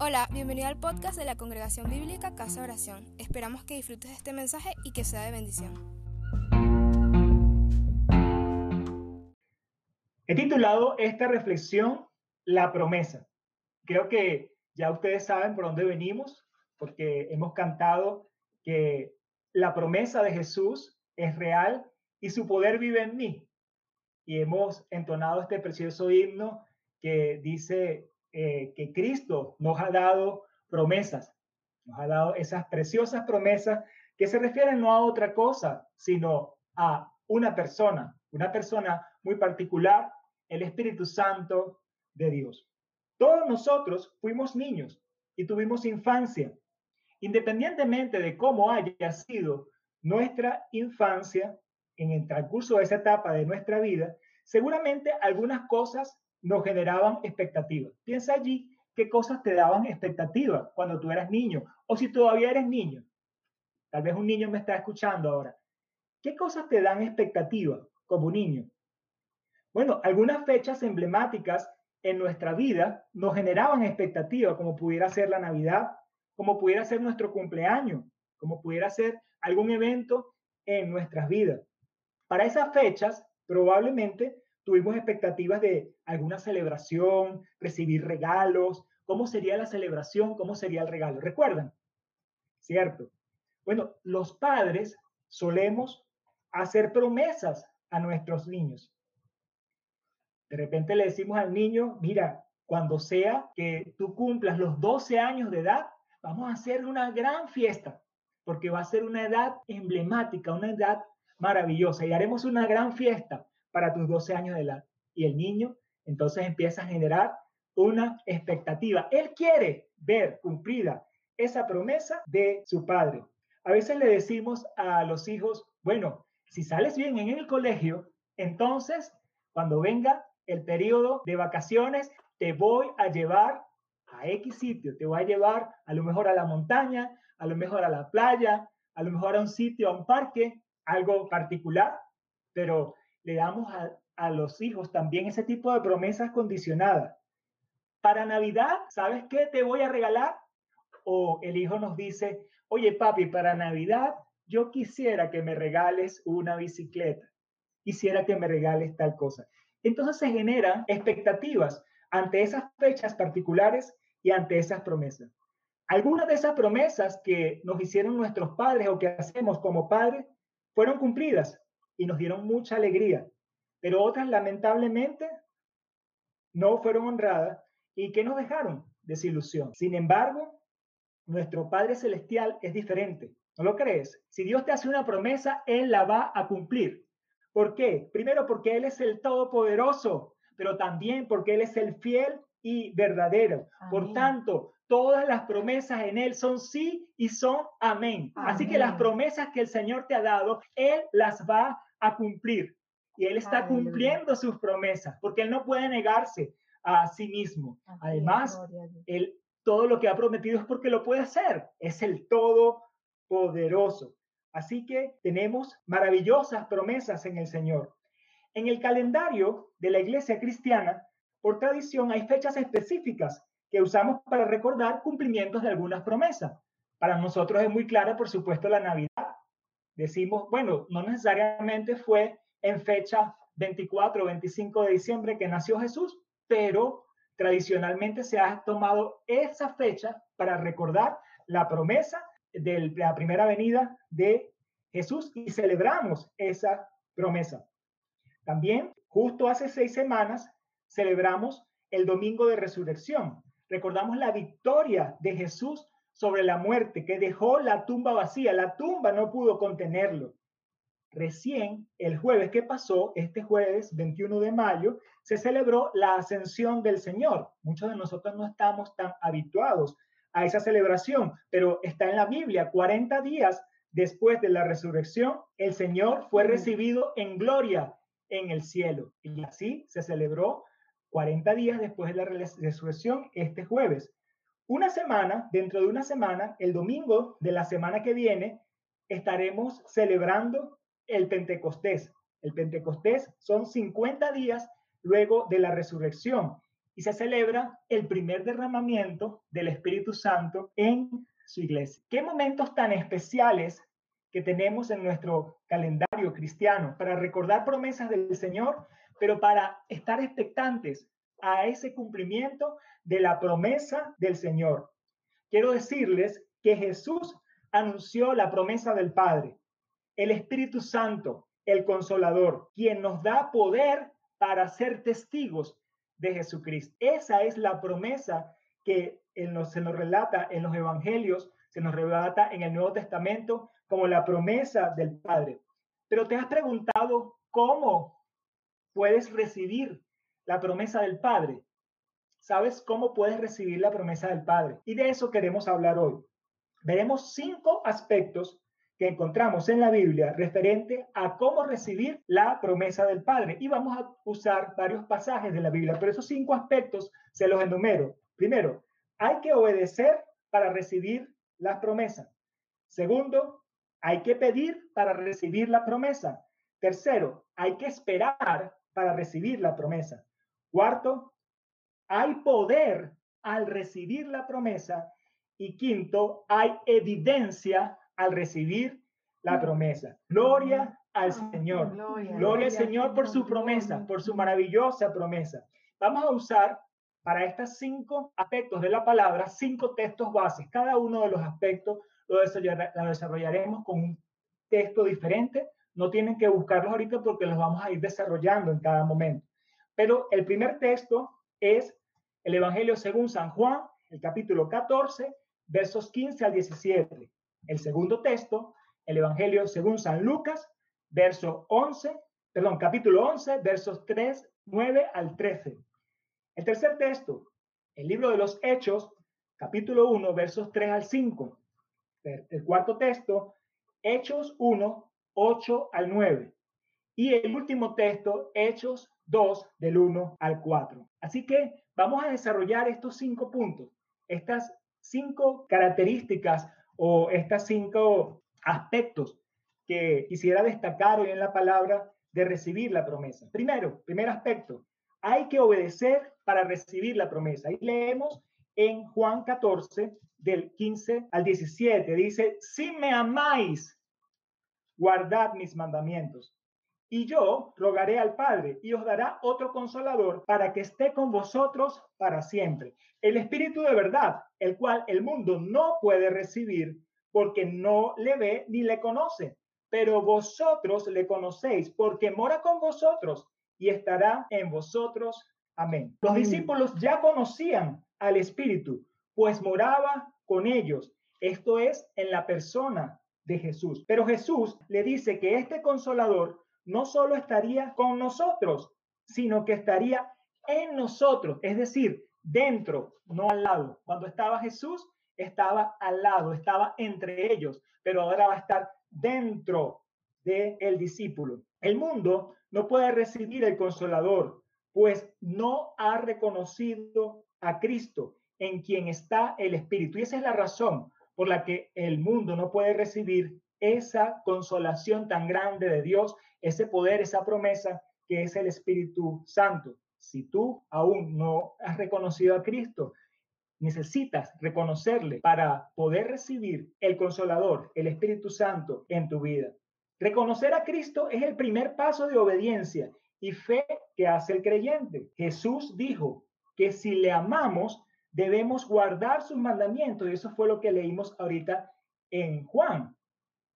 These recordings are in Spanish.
Hola, bienvenido al podcast de la Congregación Bíblica Casa Oración. Esperamos que disfrutes de este mensaje y que sea de bendición. He titulado esta reflexión La promesa. Creo que ya ustedes saben por dónde venimos, porque hemos cantado que la promesa de Jesús es real y su poder vive en mí. Y hemos entonado este precioso himno que dice eh, que Cristo nos ha dado promesas, nos ha dado esas preciosas promesas que se refieren no a otra cosa, sino a una persona, una persona muy particular, el Espíritu Santo de Dios. Todos nosotros fuimos niños y tuvimos infancia. Independientemente de cómo haya sido nuestra infancia, en el transcurso de esa etapa de nuestra vida, seguramente algunas cosas nos generaban expectativas. Piensa allí qué cosas te daban expectativas cuando tú eras niño o si todavía eres niño. Tal vez un niño me está escuchando ahora. ¿Qué cosas te dan expectativa como niño? Bueno, algunas fechas emblemáticas en nuestra vida nos generaban expectativa, como pudiera ser la Navidad, como pudiera ser nuestro cumpleaños, como pudiera ser algún evento en nuestras vidas. Para esas fechas, probablemente tuvimos expectativas de alguna celebración, recibir regalos, cómo sería la celebración, cómo sería el regalo. ¿Recuerdan? ¿Cierto? Bueno, los padres solemos hacer promesas a nuestros niños. De repente le decimos al niño, mira, cuando sea que tú cumplas los 12 años de edad, vamos a hacer una gran fiesta, porque va a ser una edad emblemática, una edad maravillosa, y haremos una gran fiesta para tus 12 años de edad. Y el niño entonces empieza a generar una expectativa. Él quiere ver cumplida esa promesa de su padre. A veces le decimos a los hijos, bueno, si sales bien en el colegio, entonces cuando venga el periodo de vacaciones, te voy a llevar a X sitio, te voy a llevar a lo mejor a la montaña, a lo mejor a la playa, a lo mejor a un sitio, a un parque, algo particular, pero le damos a, los hijos también ese tipo de promesas condicionadas. Para Navidad, ¿sabes qué te voy a regalar? O el hijo nos dice, oye papi, para Navidad yo quisiera que me regales una bicicleta, quisiera que me regales tal cosa. Entonces se generan expectativas ante esas fechas particulares y ante esas promesas. Algunas de esas promesas que nos hicieron nuestros padres o que hacemos como padres fueron cumplidas, y nos dieron mucha alegría, pero otras lamentablemente no fueron honradas y que nos dejaron desilusión. Sin embargo, nuestro Padre Celestial es diferente. ¿No lo crees? Si Dios te hace una promesa, Él la va a cumplir. ¿Por qué? Primero porque Él es el Todopoderoso, pero también porque Él es el fiel y verdadero. Por tanto, todas las promesas en Él son sí y son amén. Así que las promesas que el Señor te ha dado, Él las va a cumplir. Y Él está cumpliendo sus promesas, porque Él no puede negarse a sí mismo. Además, Él todo lo que ha prometido es porque lo puede hacer. Es el Todopoderoso. Así que tenemos maravillosas promesas en el Señor. En el calendario de la iglesia cristiana, por tradición, hay fechas específicas que usamos para recordar cumplimientos de algunas promesas. Para nosotros es muy clara, por supuesto, la Navidad decimos, bueno, no necesariamente fue en fecha 24 o 25 de diciembre que nació Jesús, pero tradicionalmente se ha tomado esa fecha para recordar la promesa de la primera venida de Jesús y celebramos esa promesa. También, justo hace seis semanas, celebramos el Domingo de Resurrección. Recordamos la victoria de Jesús sobre la muerte, que dejó la tumba vacía. La tumba no pudo contenerlo. Recién el jueves que pasó, este jueves 21 de mayo, se celebró la ascensión del Señor. Muchos de nosotros no estamos tan habituados a esa celebración, pero está en la Biblia. 40 días después de la resurrección, el Señor fue recibido en gloria en el cielo. Y así se celebró 40 días después de la resurrección este jueves. Una semana, dentro de una semana, el domingo de la semana que viene, estaremos celebrando el Pentecostés. El Pentecostés son 50 días luego de la resurrección y se celebra el primer derramamiento del Espíritu Santo en su iglesia. ¿Qué momentos tan especiales que tenemos en nuestro calendario cristiano para recordar promesas del Señor, pero para estar expectantes a ese cumplimiento de la promesa del Señor? Quiero decirles que Jesús anunció la promesa del Padre, el Espíritu Santo, el Consolador, quien nos da poder para ser testigos de Jesucristo. Esa es la promesa que se nos relata en los evangelios, se nos relata en el Nuevo Testamento como la promesa del Padre. Pero te has preguntado cómo puedes recibir la promesa del Padre. ¿Sabes cómo puedes recibir la promesa del Padre? Y de eso queremos hablar hoy. Veremos cinco aspectos que encontramos en la Biblia referente a cómo recibir la promesa del Padre. Y vamos a usar varios pasajes de la Biblia, pero esos cinco aspectos se los enumero. Primero, hay que obedecer para recibir las promesas. Segundo, hay que pedir para recibir la promesa. Tercero, hay que esperar para recibir la promesa. Cuarto, hay poder al recibir la promesa. Y quinto, hay evidencia al recibir la promesa. Gloria al Señor. Gloria, al Señor por su promesa, por su maravillosa promesa. Vamos a usar para estos cinco aspectos de la palabra, cinco textos bases. Cada uno de los aspectos lo, desarrollaremos con un texto diferente. No tienen que buscarlos ahorita porque los vamos a ir desarrollando en cada momento. Pero el primer texto es el Evangelio según San Juan, el capítulo 14, versos 15 al 17. El segundo texto, el Evangelio según San Lucas, verso 11, perdón, capítulo 11, versos 3, 9 al 13. El tercer texto, el libro de los Hechos, capítulo 1, versos 3 al 5. El cuarto texto, Hechos 1, 8 al 9. Y el último texto, Hechos 2, del 1 al 4. Así que vamos a desarrollar estos cinco puntos, estas cinco características o estos cinco aspectos que quisiera destacar hoy en la palabra de recibir la promesa. Primero, primer aspecto, hay que obedecer para recibir la promesa. Y leemos en Juan 14, del 15 al 17, dice, si me amáis, guardad mis mandamientos. Y yo rogaré al Padre y os dará otro consolador para que esté con vosotros para siempre. El Espíritu de verdad, el cual el mundo no puede recibir porque no le ve ni le conoce. Pero vosotros le conocéis porque mora con vosotros y estará en vosotros. Amén. Los discípulos ya conocían al Espíritu, pues moraba con ellos. Esto es en la persona de Jesús. Pero Jesús le dice que este consolador no solo estaría con nosotros, sino que estaría en nosotros, es decir, dentro, no al lado. Cuando estaba Jesús, estaba al lado, estaba entre ellos, pero ahora va a estar dentro del el discípulo. El mundo no puede recibir el consolador, pues no ha reconocido a Cristo en quien está el Espíritu. Y esa es la razón por la que el mundo no puede recibir esa consolación tan grande de Dios, ese poder, esa promesa que es el Espíritu Santo. Si tú aún no has reconocido a Cristo, necesitas reconocerle para poder recibir el consolador, el Espíritu Santo en tu vida. Reconocer a Cristo es el primer paso de obediencia y fe que hace el creyente. Jesús dijo que si le amamos, debemos guardar sus mandamientos y eso fue lo que leímos ahorita en Juan.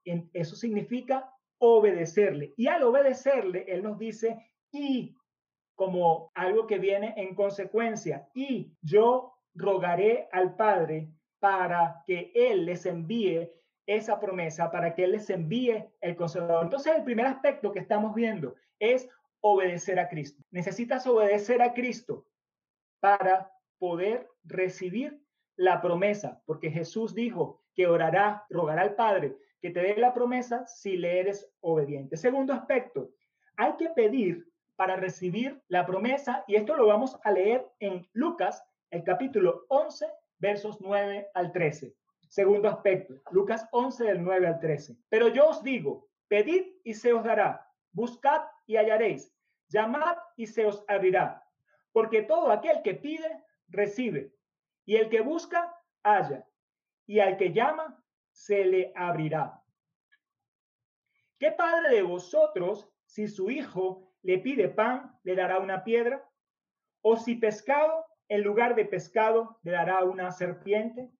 Eso significa obedecerle. Y al obedecerle, Él nos dice, y como algo que viene en consecuencia, y yo rogaré al Padre para que Él les envíe esa promesa, para que Él les envíe el consolador. Entonces, el primer aspecto que estamos viendo es obedecer a Cristo. Necesitas obedecer a Cristo para poder recibir la promesa, porque Jesús dijo que orará, rogará al Padre que te dé la promesa si le eres obediente. Segundo aspecto, hay que pedir para recibir la promesa y esto lo vamos a leer en Lucas, el capítulo 11, versos 9 al 13. Segundo aspecto, Lucas 11 del 9 al 13. Pero yo os digo, pedid y se os dará, buscad y hallaréis, llamad y se os abrirá, Porque todo aquel que pide, recibe, y el que busca, halla, y al que llama, se le abrirá. ¿Qué padre de vosotros, si su hijo le pide pan, le dará una piedra? ¿O si pescado, en lugar de pescado, le dará una serpiente?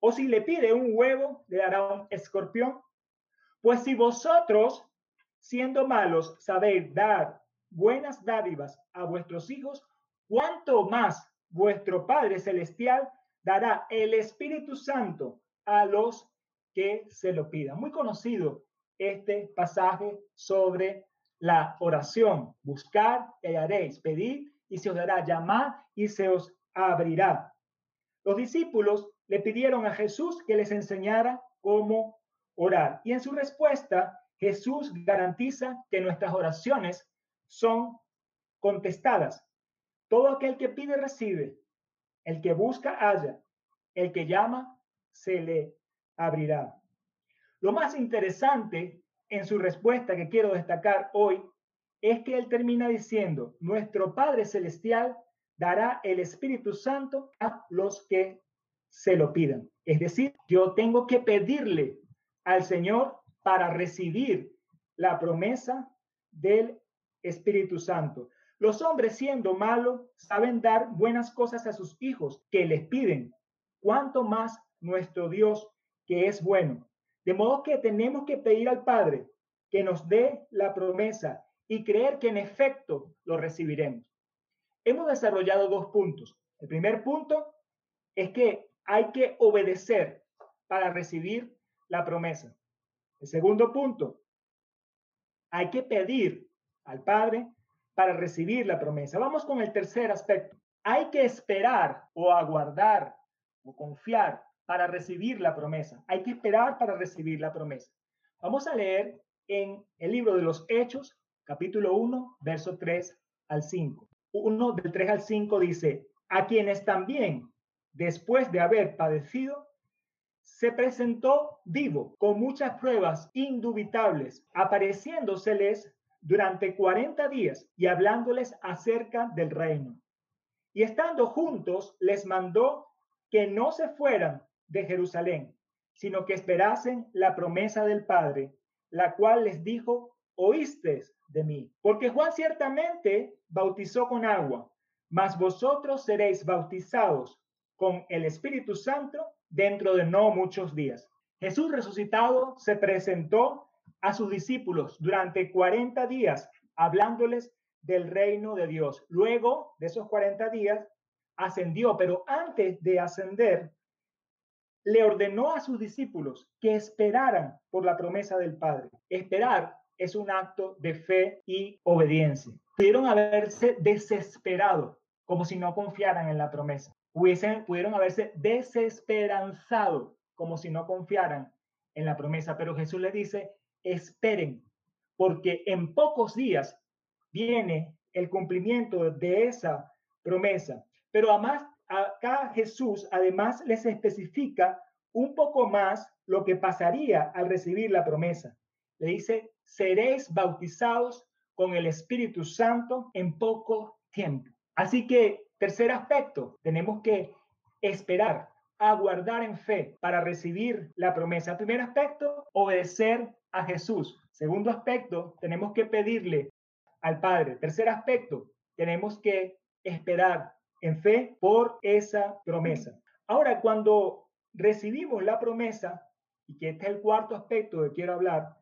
¿O si le pide un huevo, le dará un escorpión? Pues si vosotros, siendo malos, sabéis dar buenas dádivas a vuestros hijos, ¿cuánto más vuestro Padre Celestial dará el Espíritu Santo a los que se lo pidan? Muy conocido este pasaje sobre la oración. Buscar y hallaréis, pedir y se os dará, llamar y se os abrirá. Los discípulos le pidieron a Jesús que les enseñara cómo orar. Y en su respuesta, Jesús garantiza que nuestras oraciones son contestadas. Todo aquel que pide recibe, el que busca halla, el que llama se le abrirá. Lo más interesante en su respuesta que quiero destacar hoy es que él termina diciendo, nuestro Padre Celestial dará el Espíritu Santo a los que se lo pidan. Es decir, yo tengo que pedirle al Señor para recibir la promesa del Espíritu Santo. Los hombres siendo malos saben dar buenas cosas a sus hijos que les piden, cuanto más nuestro Dios que es bueno. De modo que tenemos que pedir al Padre que nos dé la promesa y creer que en efecto lo recibiremos. Hemos desarrollado dos puntos. El primer punto es que hay que obedecer para recibir la promesa. El segundo punto, hay que pedir al Padre para recibir la promesa. Vamos con el tercer aspecto. Hay que esperar o aguardar o confiar para recibir la promesa. Hay que esperar para recibir la promesa. Vamos a leer en el libro de los Hechos, capítulo 1, verso 3 al 5. Uno del 3 al 5 dice, a quienes también, después de haber padecido, se presentó vivo con muchas pruebas indubitables, apareciéndoseles durante 40 días y hablándoles acerca del reino. Y estando juntos, les mandó que no se fueran de Jerusalén, sino que esperasen la promesa del Padre, la cual les dijo, oíste de mí. Porque Juan ciertamente bautizó con agua, mas vosotros seréis bautizados con el Espíritu Santo dentro de no muchos días. Jesús resucitado se presentó a sus discípulos durante 40 días hablándoles del reino de Dios. Luego de esos 40 días ascendió, pero antes de ascender, le ordenó a sus discípulos que esperaran por la promesa del Padre. Esperar es un acto de fe y obediencia. Pudieron haberse desesperado, como si no confiaran en la promesa hubiesen, pudieron haberse desesperanzado como si no confiaran en la promesa, pero Jesús les dice, esperen, porque en pocos días viene el cumplimiento de esa promesa. Pero además, acá Jesús además les especifica un poco más lo que pasaría al recibir la promesa. Le dice, seréis bautizados con el Espíritu Santo en poco tiempo. Así que Tercer aspecto, tenemos que esperar, aguardar en fe para recibir la promesa. Primer aspecto, obedecer a Jesús. Segundo aspecto, tenemos que pedirle al Padre. Tercer aspecto, tenemos que esperar en fe por esa promesa. Ahora, cuando recibimos la promesa, y que este es el cuarto aspecto que quiero hablar,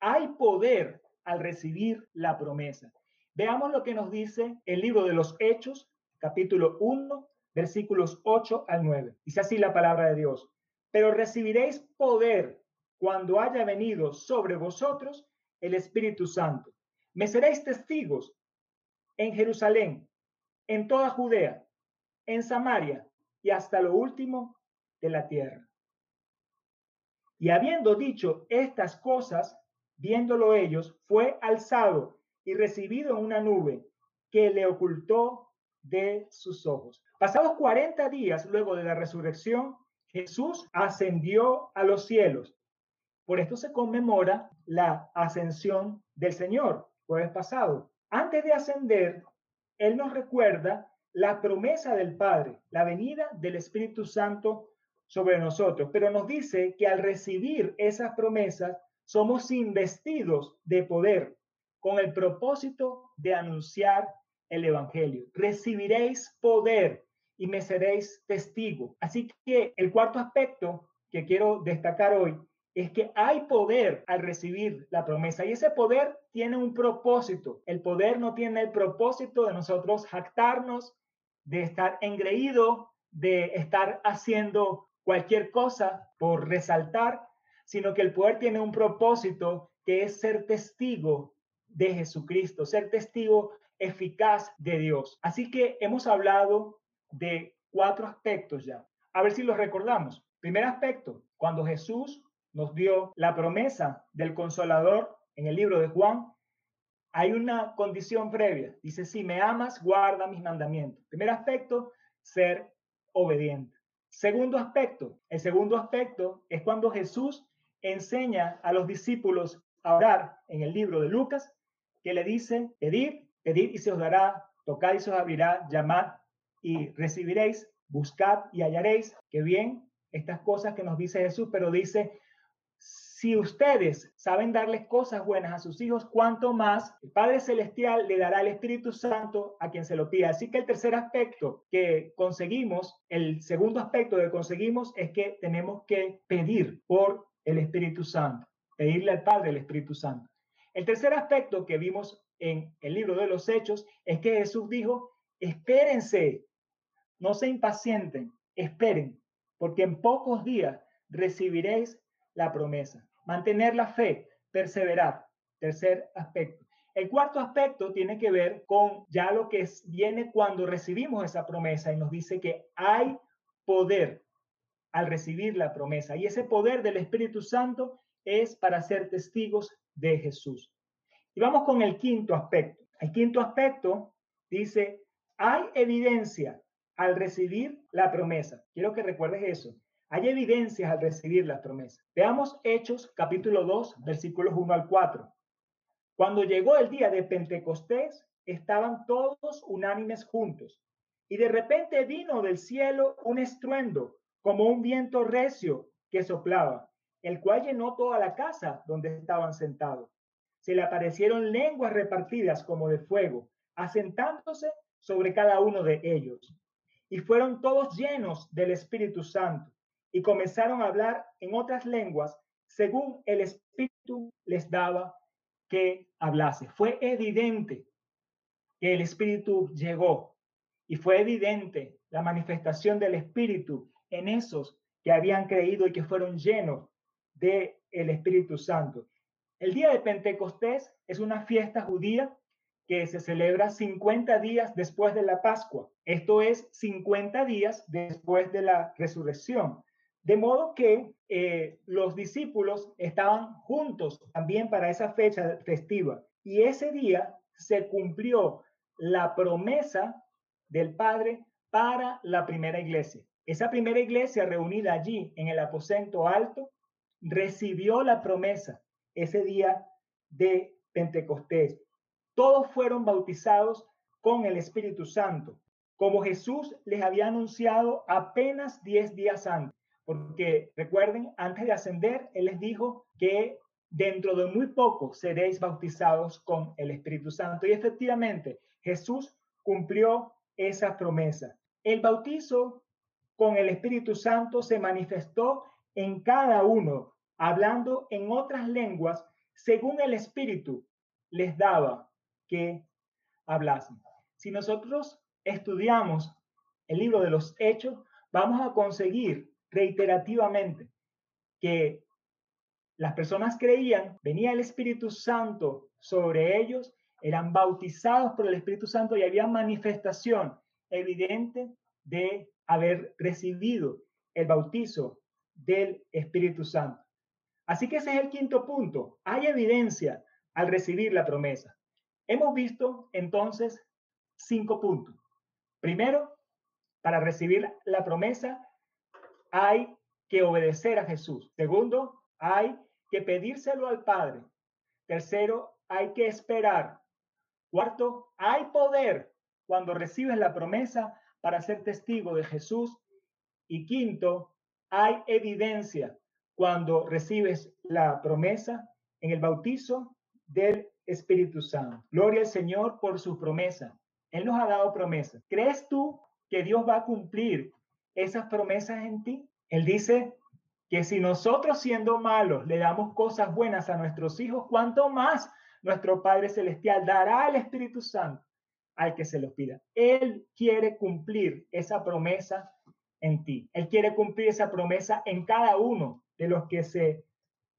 hay poder al recibir la promesa. Veamos lo que nos dice el libro de los Hechos, capítulo 1, versículos 8 al 9. Dice así la palabra de Dios. Pero recibiréis poder cuando haya venido sobre vosotros el Espíritu Santo. Me seréis testigos en Jerusalén, en toda Judea, en Samaria y hasta lo último de la tierra. Y habiendo dicho estas cosas, viéndolo ellos, fue alzado y recibido en una nube que le ocultó de sus ojos. Pasados 40 días luego de la resurrección, Jesús ascendió a los cielos. Por esto se conmemora la ascensión del Señor, jueves pasado. Antes de ascender, Él nos recuerda la promesa del Padre, la venida del Espíritu Santo sobre nosotros, pero nos dice que al recibir esas promesas somos investidos de poder con el propósito de anunciar el Evangelio. Recibiréis poder y me seréis testigo. Así que el cuarto aspecto que quiero destacar hoy es que hay poder al recibir la promesa y ese poder tiene un propósito. El poder no tiene el propósito de nosotros jactarnos, de estar engreído, de estar haciendo cualquier cosa por resaltar, sino que el poder tiene un propósito que es ser testigo de Jesucristo, ser testigo eficaz de Dios. Así que hemos hablado de cuatro aspectos ya. A ver si los recordamos. Primer aspecto, cuando Jesús nos dio la promesa del consolador en el libro de Juan, hay una condición previa. Dice, si me amas, guarda mis mandamientos. Primer aspecto, ser obediente. Segundo aspecto, el segundo aspecto es cuando Jesús enseña a los discípulos a orar en el libro de Lucas, que le dice, pedid, pedid y se os dará, tocad y se os abrirá, llamad y recibiréis, buscad y hallaréis. Que bien, estas cosas que nos dice Jesús, pero dice, si ustedes saben darles cosas buenas a sus hijos, cuánto más el Padre Celestial le dará el Espíritu Santo a quien se lo pida. Así que el tercer aspecto que conseguimos, el segundo aspecto que conseguimos es que tenemos que pedir por el Espíritu Santo, pedirle al Padre el Espíritu Santo. El tercer aspecto que vimos en el libro de los Hechos es que Jesús dijo, espérense, no se impacienten, esperen, porque en pocos días recibiréis la promesa. Mantener la fe, perseverar. Tercer aspecto. El cuarto aspecto tiene que ver con ya lo que viene cuando recibimos esa promesa y nos dice que hay poder al recibir la promesa. Y ese poder del Espíritu Santo es para ser testigos de Jesús. Y vamos con el quinto aspecto. El quinto aspecto dice, hay evidencia al recibir la promesa. Quiero que recuerdes eso. Hay evidencias al recibir la promesa. Veamos Hechos capítulo 2, versículos 1 al 4. Cuando llegó el día de Pentecostés, estaban todos unánimes juntos. Y de repente vino del cielo un estruendo, como un viento recio que soplaba, el cual llenó toda la casa donde estaban sentados. Se le aparecieron lenguas repartidas como de fuego, asentándose sobre cada uno de ellos. Y fueron todos llenos del Espíritu Santo y comenzaron a hablar en otras lenguas según el Espíritu les daba que hablase. Fue evidente que el Espíritu llegó y fue evidente la manifestación del Espíritu en esos que habían creído y que fueron llenos del el Espíritu Santo. El día de Pentecostés es una fiesta judía que se celebra 50 días después de la Pascua. Esto es 50 días después de la resurrección. De modo que eh, los discípulos estaban juntos también para esa fecha festiva. Y ese día se cumplió la promesa del Padre para la primera iglesia. Esa primera iglesia reunida allí en el aposento alto recibió la promesa ese día de Pentecostés. Todos fueron bautizados con el Espíritu Santo, como Jesús les había anunciado apenas 10 días antes. Porque recuerden, antes de ascender, Él les dijo que dentro de muy poco seréis bautizados con el Espíritu Santo. Y efectivamente, Jesús cumplió esa promesa. El bautizo con el Espíritu Santo se manifestó en cada uno, hablando en otras lenguas según el Espíritu les daba que hablasen. Si nosotros estudiamos el libro de los Hechos, vamos a conseguir reiterativamente que las personas creían, venía el Espíritu Santo sobre ellos, eran bautizados por el Espíritu Santo y había manifestación evidente de haber recibido el bautizo del Espíritu Santo. Así que ese es el quinto punto. Hay evidencia al recibir la promesa. Hemos visto entonces cinco puntos. Primero, para recibir la promesa hay que obedecer a Jesús. Segundo, hay que pedírselo al Padre. Tercero, hay que esperar. Cuarto, hay poder cuando recibes la promesa para ser testigo de Jesús. Y quinto, hay evidencia cuando recibes la promesa en el bautizo del Espíritu Santo. Gloria al Señor por su promesa. Él nos ha dado promesas. ¿Crees tú que Dios va a cumplir esas promesas en ti? Él dice que si nosotros siendo malos le damos cosas buenas a nuestros hijos, ¿cuánto más nuestro Padre Celestial dará al Espíritu Santo al que se los pida? Él quiere cumplir esa promesa en ti. Él quiere cumplir esa promesa en cada uno de los que se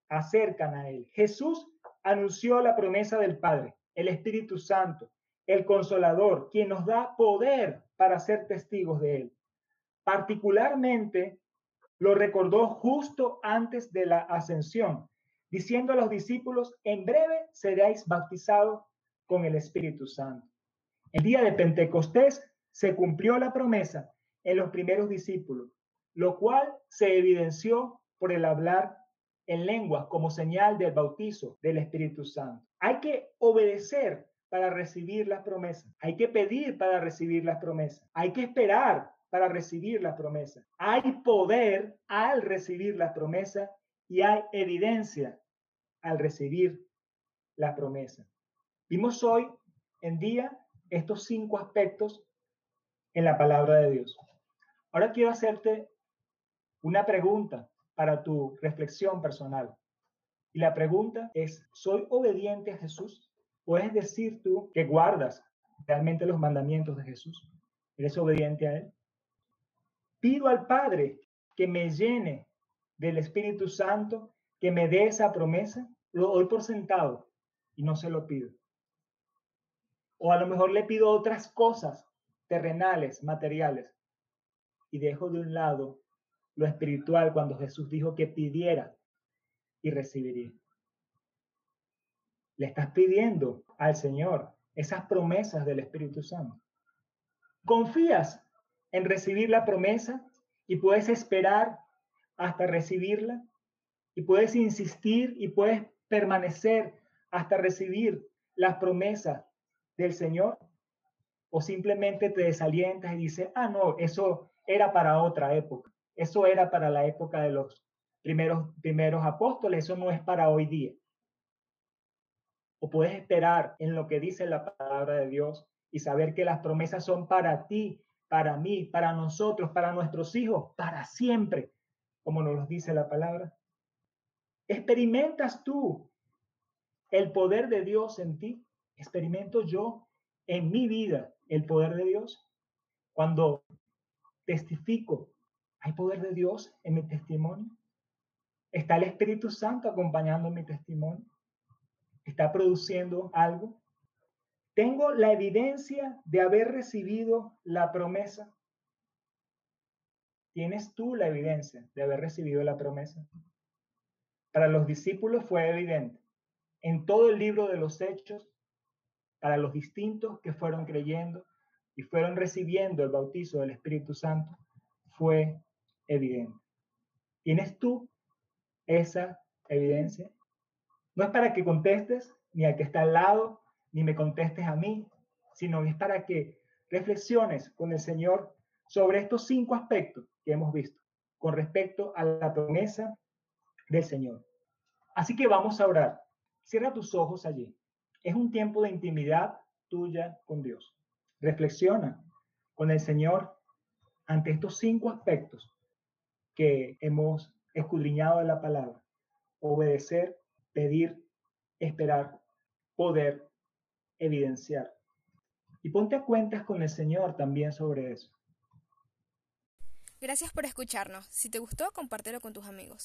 acercan a Él. Jesús anunció la promesa del Padre, el Espíritu Santo, el Consolador, quien nos da poder para ser testigos de Él. Particularmente lo recordó justo antes de la ascensión, diciendo a los discípulos, en breve seréis bautizados con el Espíritu Santo. El día de Pentecostés se cumplió la promesa en los primeros discípulos, lo cual se evidenció por el hablar en lenguas como señal del bautizo del Espíritu Santo. Hay que obedecer para recibir las promesas. Hay que pedir para recibir las promesas. Hay que esperar para recibir las promesas. Hay poder al recibir las promesas y hay evidencia al recibir las promesas. Vimos hoy en día estos cinco aspectos en la palabra de Dios. Ahora quiero hacerte una pregunta para tu reflexión personal. Y la pregunta es, ¿soy obediente a Jesús? ¿Puedes decir tú que guardas realmente los mandamientos de Jesús? ¿Eres obediente a Él? Pido al Padre que me llene del Espíritu Santo, que me dé esa promesa. Lo doy por sentado y no se lo pido. O a lo mejor le pido otras cosas terrenales, materiales, y dejo de un lado lo espiritual cuando Jesús dijo que pidiera y recibiría. Le estás pidiendo al Señor esas promesas del Espíritu Santo. Confías en recibir la promesa y puedes esperar hasta recibirla y puedes insistir y puedes permanecer hasta recibir las promesas del Señor o simplemente te desalientas y dices, ah, no, eso era para otra época. Eso era para la época de los primeros, primeros apóstoles, eso no es para hoy día. O puedes esperar en lo que dice la palabra de Dios y saber que las promesas son para ti, para mí, para nosotros, para nuestros hijos, para siempre, como nos dice la palabra. ¿Experimentas tú el poder de Dios en ti? ¿Experimento yo en mi vida el poder de Dios? Cuando testifico ¿Hay poder de Dios en mi testimonio? ¿Está el Espíritu Santo acompañando mi testimonio? ¿Está produciendo algo? ¿Tengo la evidencia de haber recibido la promesa? ¿Tienes tú la evidencia de haber recibido la promesa? Para los discípulos fue evidente. En todo el libro de los hechos, para los distintos que fueron creyendo y fueron recibiendo el bautizo del Espíritu Santo, fue evidente. ¿Tienes tú esa evidencia? No es para que contestes ni al que está al lado, ni me contestes a mí, sino es para que reflexiones con el Señor sobre estos cinco aspectos que hemos visto con respecto a la promesa del Señor. Así que vamos a orar. Cierra tus ojos allí. Es un tiempo de intimidad tuya con Dios. Reflexiona con el Señor ante estos cinco aspectos que hemos escudriñado en la palabra. Obedecer, pedir, esperar, poder, evidenciar. Y ponte a cuentas con el Señor también sobre eso. Gracias por escucharnos. Si te gustó, compártelo con tus amigos.